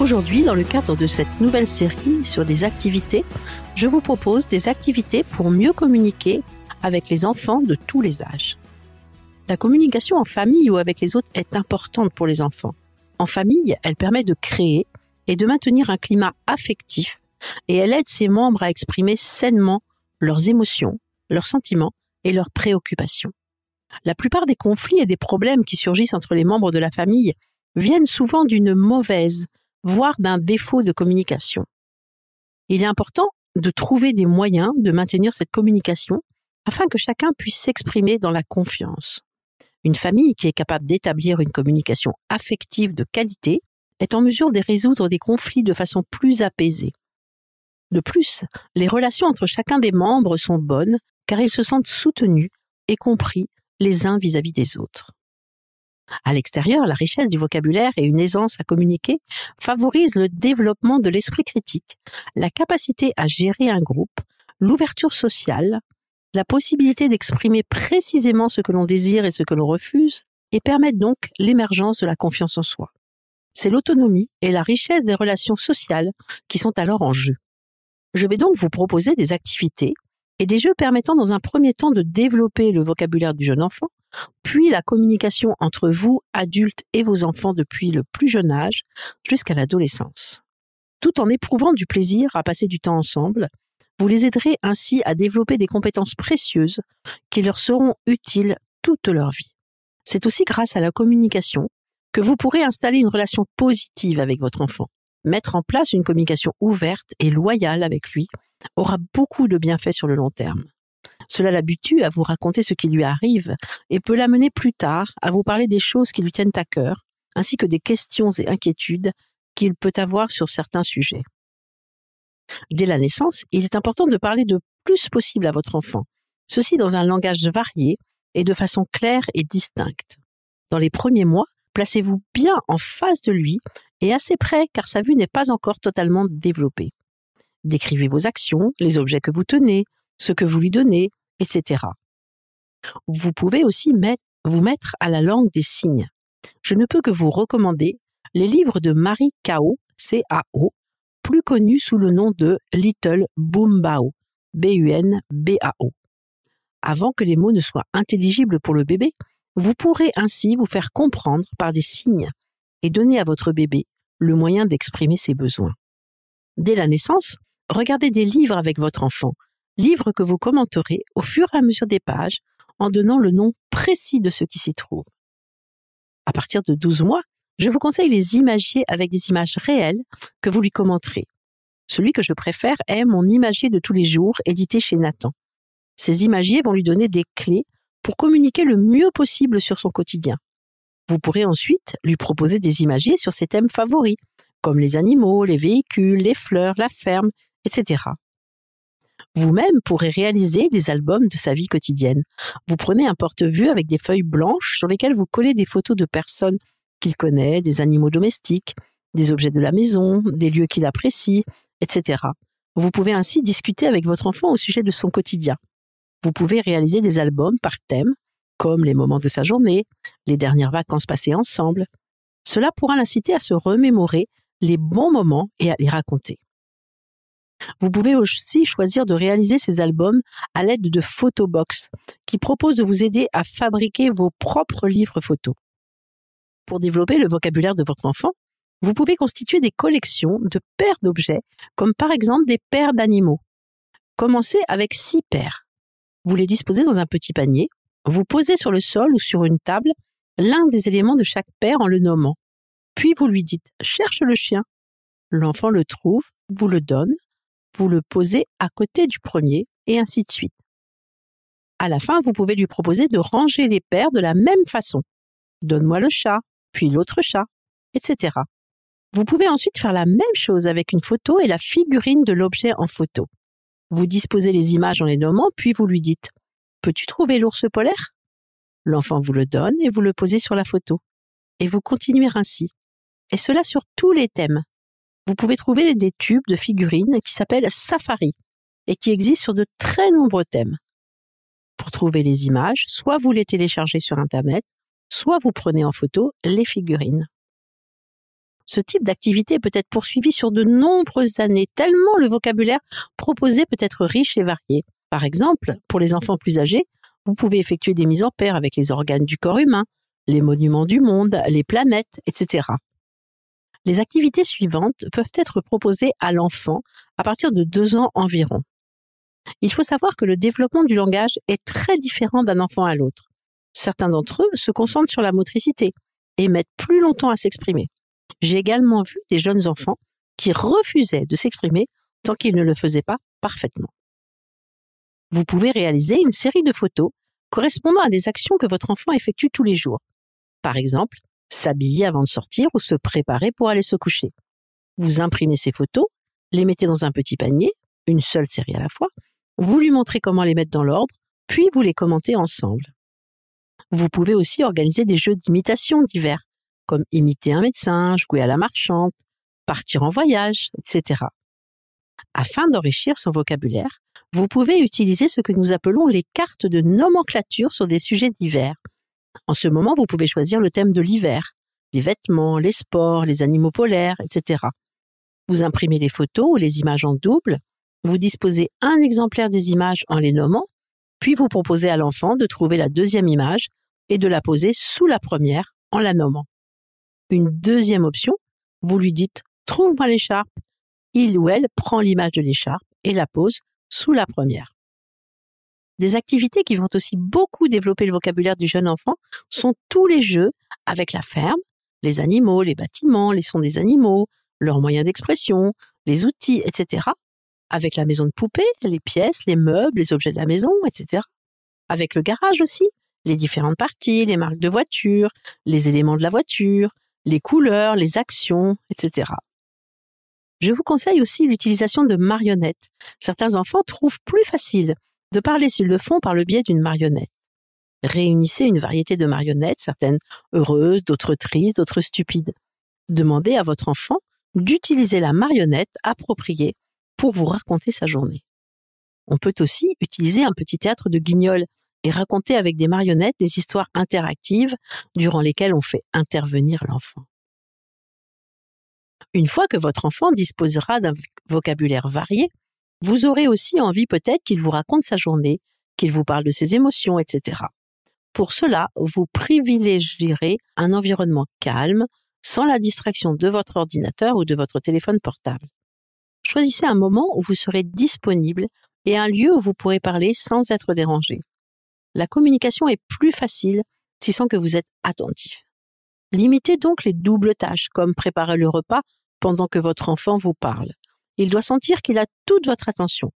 Aujourd'hui, dans le cadre de cette nouvelle série sur des activités, je vous propose des activités pour mieux communiquer avec les enfants de tous les âges. La communication en famille ou avec les autres est importante pour les enfants. En famille, elle permet de créer et de maintenir un climat affectif et elle aide ses membres à exprimer sainement leurs émotions, leurs sentiments et leurs préoccupations. La plupart des conflits et des problèmes qui surgissent entre les membres de la famille viennent souvent d'une mauvaise voire d'un défaut de communication. Il est important de trouver des moyens de maintenir cette communication afin que chacun puisse s'exprimer dans la confiance. Une famille qui est capable d'établir une communication affective de qualité est en mesure de résoudre des conflits de façon plus apaisée. De plus, les relations entre chacun des membres sont bonnes car ils se sentent soutenus et compris les uns vis-à-vis des autres. À l'extérieur, la richesse du vocabulaire et une aisance à communiquer favorisent le développement de l'esprit critique, la capacité à gérer un groupe, l'ouverture sociale, la possibilité d'exprimer précisément ce que l'on désire et ce que l'on refuse, et permettent donc l'émergence de la confiance en soi. C'est l'autonomie et la richesse des relations sociales qui sont alors en jeu. Je vais donc vous proposer des activités et des jeux permettant dans un premier temps de développer le vocabulaire du jeune enfant, puis la communication entre vous, adultes, et vos enfants depuis le plus jeune âge jusqu'à l'adolescence. Tout en éprouvant du plaisir à passer du temps ensemble, vous les aiderez ainsi à développer des compétences précieuses qui leur seront utiles toute leur vie. C'est aussi grâce à la communication que vous pourrez installer une relation positive avec votre enfant. Mettre en place une communication ouverte et loyale avec lui aura beaucoup de bienfaits sur le long terme. Cela l'habitue à vous raconter ce qui lui arrive et peut l'amener plus tard à vous parler des choses qui lui tiennent à cœur, ainsi que des questions et inquiétudes qu'il peut avoir sur certains sujets. Dès la naissance, il est important de parler de plus possible à votre enfant, ceci dans un langage varié et de façon claire et distincte. Dans les premiers mois, placez-vous bien en face de lui et assez près car sa vue n'est pas encore totalement développée. Décrivez vos actions, les objets que vous tenez, ce que vous lui donnez, etc. Vous pouvez aussi vous mettre à la langue des signes. Je ne peux que vous recommander les livres de Marie Cao, C-A-O, plus connu sous le nom de Little Boombao, B-U-N-B-A-O. Avant que les mots ne soient intelligibles pour le bébé, vous pourrez ainsi vous faire comprendre par des signes et donner à votre bébé le moyen d'exprimer ses besoins. Dès la naissance, regardez des livres avec votre enfant livre que vous commenterez au fur et à mesure des pages en donnant le nom précis de ce qui s'y trouve. À partir de 12 mois, je vous conseille les imagiers avec des images réelles que vous lui commenterez. Celui que je préfère est mon imagier de tous les jours édité chez Nathan. Ces imagiers vont lui donner des clés pour communiquer le mieux possible sur son quotidien. Vous pourrez ensuite lui proposer des imagiers sur ses thèmes favoris, comme les animaux, les véhicules, les fleurs, la ferme, etc. Vous-même pourrez réaliser des albums de sa vie quotidienne. Vous prenez un porte-vue avec des feuilles blanches sur lesquelles vous collez des photos de personnes qu'il connaît, des animaux domestiques, des objets de la maison, des lieux qu'il apprécie, etc. Vous pouvez ainsi discuter avec votre enfant au sujet de son quotidien. Vous pouvez réaliser des albums par thème, comme les moments de sa journée, les dernières vacances passées ensemble. Cela pourra l'inciter à se remémorer les bons moments et à les raconter. Vous pouvez aussi choisir de réaliser ces albums à l'aide de Photobox, qui propose de vous aider à fabriquer vos propres livres photos. Pour développer le vocabulaire de votre enfant, vous pouvez constituer des collections de paires d'objets, comme par exemple des paires d'animaux. Commencez avec six paires. Vous les disposez dans un petit panier, vous posez sur le sol ou sur une table l'un des éléments de chaque paire en le nommant. Puis vous lui dites cherche le chien. L'enfant le trouve, vous le donne, vous le posez à côté du premier, et ainsi de suite. À la fin, vous pouvez lui proposer de ranger les paires de la même façon. Donne-moi le chat, puis l'autre chat, etc. Vous pouvez ensuite faire la même chose avec une photo et la figurine de l'objet en photo. Vous disposez les images en les nommant, puis vous lui dites ⁇ Peux-tu trouver l'ours polaire ?⁇ L'enfant vous le donne et vous le posez sur la photo. Et vous continuez ainsi. Et cela sur tous les thèmes. Vous pouvez trouver des tubes de figurines qui s'appellent Safari et qui existent sur de très nombreux thèmes. Pour trouver les images, soit vous les téléchargez sur Internet, soit vous prenez en photo les figurines. Ce type d'activité peut être poursuivi sur de nombreuses années, tellement le vocabulaire proposé peut être riche et varié. Par exemple, pour les enfants plus âgés, vous pouvez effectuer des mises en paire avec les organes du corps humain, les monuments du monde, les planètes, etc. Les activités suivantes peuvent être proposées à l'enfant à partir de deux ans environ. Il faut savoir que le développement du langage est très différent d'un enfant à l'autre. Certains d'entre eux se concentrent sur la motricité et mettent plus longtemps à s'exprimer. J'ai également vu des jeunes enfants qui refusaient de s'exprimer tant qu'ils ne le faisaient pas parfaitement. Vous pouvez réaliser une série de photos correspondant à des actions que votre enfant effectue tous les jours. Par exemple, s'habiller avant de sortir ou se préparer pour aller se coucher. Vous imprimez ces photos, les mettez dans un petit panier, une seule série à la fois, vous lui montrez comment les mettre dans l'ordre, puis vous les commentez ensemble. Vous pouvez aussi organiser des jeux d'imitation divers, comme imiter un médecin, jouer à la marchande, partir en voyage, etc. Afin d'enrichir son vocabulaire, vous pouvez utiliser ce que nous appelons les cartes de nomenclature sur des sujets divers. En ce moment, vous pouvez choisir le thème de l'hiver, les vêtements, les sports, les animaux polaires, etc. Vous imprimez les photos ou les images en double, vous disposez un exemplaire des images en les nommant, puis vous proposez à l'enfant de trouver la deuxième image et de la poser sous la première en la nommant. Une deuxième option, vous lui dites Trouve-moi l'écharpe. Il ou elle prend l'image de l'écharpe et la pose sous la première. Des activités qui vont aussi beaucoup développer le vocabulaire du jeune enfant sont tous les jeux avec la ferme, les animaux, les bâtiments, les sons des animaux, leurs moyens d'expression, les outils, etc. Avec la maison de poupée, les pièces, les meubles, les objets de la maison, etc. Avec le garage aussi, les différentes parties, les marques de voiture, les éléments de la voiture, les couleurs, les actions, etc. Je vous conseille aussi l'utilisation de marionnettes. Certains enfants trouvent plus facile de parler s'ils le font par le biais d'une marionnette. Réunissez une variété de marionnettes, certaines heureuses, d'autres tristes, d'autres stupides. Demandez à votre enfant d'utiliser la marionnette appropriée pour vous raconter sa journée. On peut aussi utiliser un petit théâtre de guignol et raconter avec des marionnettes des histoires interactives durant lesquelles on fait intervenir l'enfant. Une fois que votre enfant disposera d'un vocabulaire varié, vous aurez aussi envie peut-être qu'il vous raconte sa journée, qu'il vous parle de ses émotions, etc. Pour cela, vous privilégierez un environnement calme, sans la distraction de votre ordinateur ou de votre téléphone portable. Choisissez un moment où vous serez disponible et un lieu où vous pourrez parler sans être dérangé. La communication est plus facile si sent que vous êtes attentif. Limitez donc les doubles tâches, comme préparer le repas pendant que votre enfant vous parle. Il doit sentir qu'il a toute votre attention.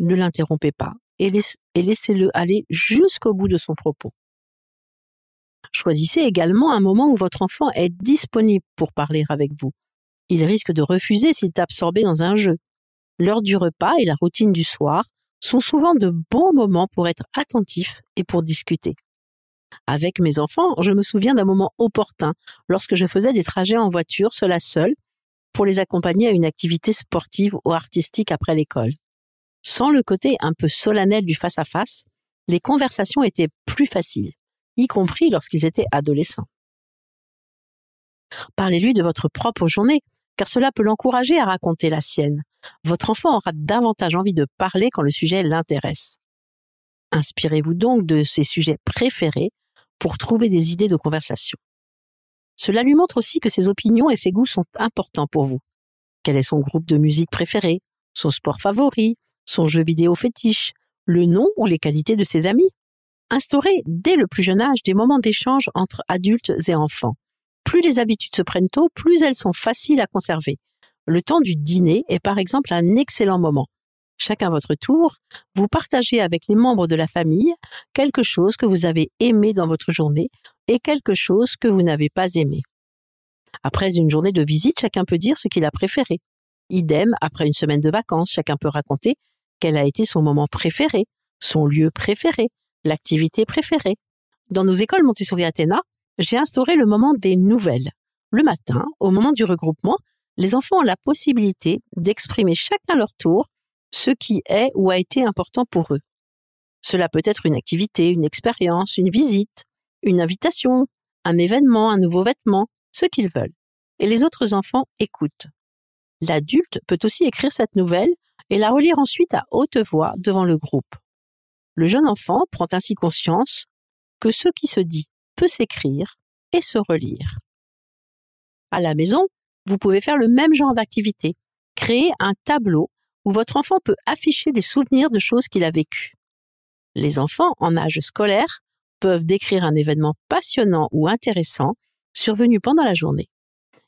Ne l'interrompez pas et, laissez-le aller jusqu'au bout de son propos. Choisissez également un moment où votre enfant est disponible pour parler avec vous. Il risque de refuser s'il est absorbé dans un jeu. L'heure du repas et la routine du soir sont souvent de bons moments pour être attentif et pour discuter. Avec mes enfants, je me souviens d'un moment opportun lorsque je faisais des trajets en voiture seule à seule pour les accompagner à une activité sportive ou artistique après l'école. Sans le côté un peu solennel du face-à-face, les conversations étaient plus faciles, y compris lorsqu'ils étaient adolescents. Parlez-lui de votre propre journée, car cela peut l'encourager à raconter la sienne. Votre enfant aura davantage envie de parler quand le sujet l'intéresse. Inspirez-vous donc de ses sujets préférés pour trouver des idées de conversation. Cela lui montre aussi que ses opinions et ses goûts sont importants pour vous. Quel est son groupe de musique préféré, son sport favori, son jeu vidéo fétiche, le nom ou les qualités de ses amis? Instaurez dès le plus jeune âge des moments d'échange entre adultes et enfants. Plus les habitudes se prennent tôt, plus elles sont faciles à conserver. Le temps du dîner est par exemple un excellent moment. Chacun votre tour, vous partagez avec les membres de la famille quelque chose que vous avez aimé dans votre journée et quelque chose que vous n'avez pas aimé. Après une journée de visite, chacun peut dire ce qu'il a préféré. Idem, après une semaine de vacances, chacun peut raconter quel a été son moment préféré, son lieu préféré, l'activité préférée. Dans nos écoles Montessori Athéna, j'ai instauré le moment des nouvelles. Le matin, au moment du regroupement, les enfants ont la possibilité d'exprimer chacun leur tour ce qui est ou a été important pour eux. Cela peut être une activité, une expérience, une visite, une invitation, un événement, un nouveau vêtement, ce qu'ils veulent. Et les autres enfants écoutent. L'adulte peut aussi écrire cette nouvelle et la relire ensuite à haute voix devant le groupe. Le jeune enfant prend ainsi conscience que ce qui se dit peut s'écrire et se relire. À la maison, vous pouvez faire le même genre d'activité. Créer un tableau où votre enfant peut afficher des souvenirs de choses qu'il a vécues. Les enfants en âge scolaire peuvent décrire un événement passionnant ou intéressant survenu pendant la journée.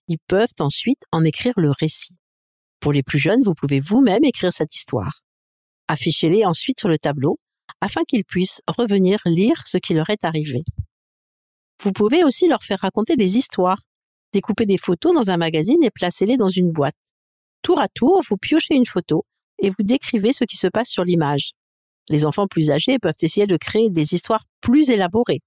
Ils peuvent ensuite en écrire le récit. Pour les plus jeunes, vous pouvez vous-même écrire cette histoire. Affichez-les ensuite sur le tableau afin qu'ils puissent revenir lire ce qui leur est arrivé. Vous pouvez aussi leur faire raconter des histoires, découper des photos dans un magazine et placez-les dans une boîte. Tour à tour, vous piochez une photo et vous décrivez ce qui se passe sur l'image. Les enfants plus âgés peuvent essayer de créer des histoires plus élaborées.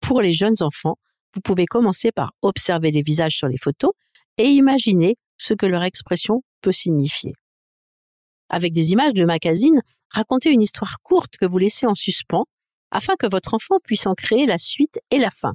Pour les jeunes enfants, vous pouvez commencer par observer les visages sur les photos et imaginer ce que leur expression peut signifier. Avec des images de magazine, racontez une histoire courte que vous laissez en suspens afin que votre enfant puisse en créer la suite et la fin.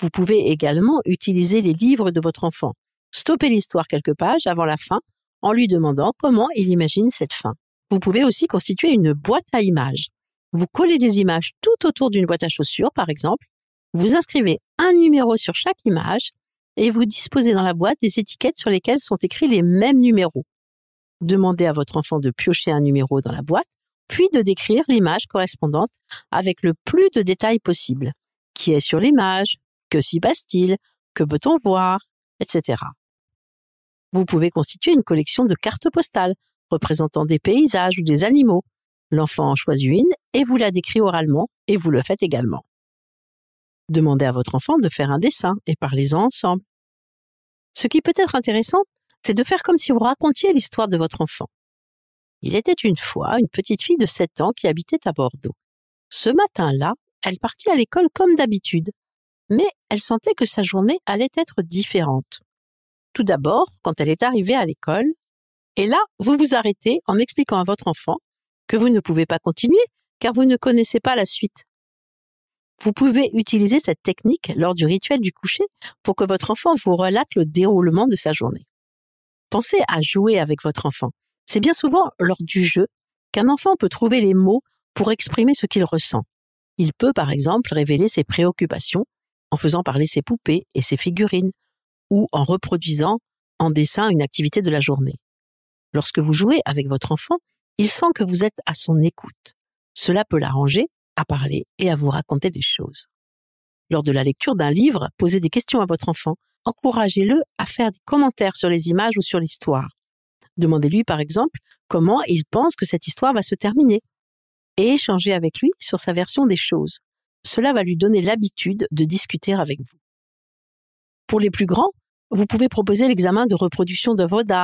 Vous pouvez également utiliser les livres de votre enfant. Stoppez l'histoire quelques pages avant la fin en lui demandant comment il imagine cette fin. Vous pouvez aussi constituer une boîte à images. Vous collez des images tout autour d'une boîte à chaussures, par exemple. Vous inscrivez un numéro sur chaque image et vous disposez dans la boîte des étiquettes sur lesquelles sont écrits les mêmes numéros. Demandez à votre enfant de piocher un numéro dans la boîte, puis de décrire l'image correspondante avec le plus de détails possible. Qui est sur l'image? Que s'y passe-t-il? Que peut-on voir? Etc. Vous pouvez constituer une collection de cartes postales représentant des paysages ou des animaux. L'enfant en choisit une et vous la décrit oralement et vous le faites également. Demandez à votre enfant de faire un dessin et parlez-en ensemble. Ce qui peut être intéressant, c'est de faire comme si vous racontiez l'histoire de votre enfant. Il était une fois une petite fille de 7 ans qui habitait à Bordeaux. Ce matin-là, elle partit à l'école comme d'habitude, mais elle sentait que sa journée allait être différente. Tout d'abord, quand elle est arrivée à l'école, et là, vous vous arrêtez en expliquant à votre enfant que vous ne pouvez pas continuer car vous ne connaissez pas la suite. Vous pouvez utiliser cette technique lors du rituel du coucher pour que votre enfant vous relate le déroulement de sa journée. Pensez à jouer avec votre enfant. C'est bien souvent lors du jeu qu'un enfant peut trouver les mots pour exprimer ce qu'il ressent. Il peut par exemple révéler ses préoccupations en faisant parler ses poupées et ses figurines, ou en reproduisant en dessin une activité de la journée. Lorsque vous jouez avec votre enfant, il sent que vous êtes à son écoute. Cela peut l'arranger à parler et à vous raconter des choses. Lors de la lecture d'un livre, posez des questions à votre enfant. Encouragez-le à faire des commentaires sur les images ou sur l'histoire. Demandez-lui par exemple comment il pense que cette histoire va se terminer et échangez avec lui sur sa version des choses. Cela va lui donner l'habitude de discuter avec vous. Pour les plus grands, vous pouvez proposer l'examen de reproduction d'œuvres d'art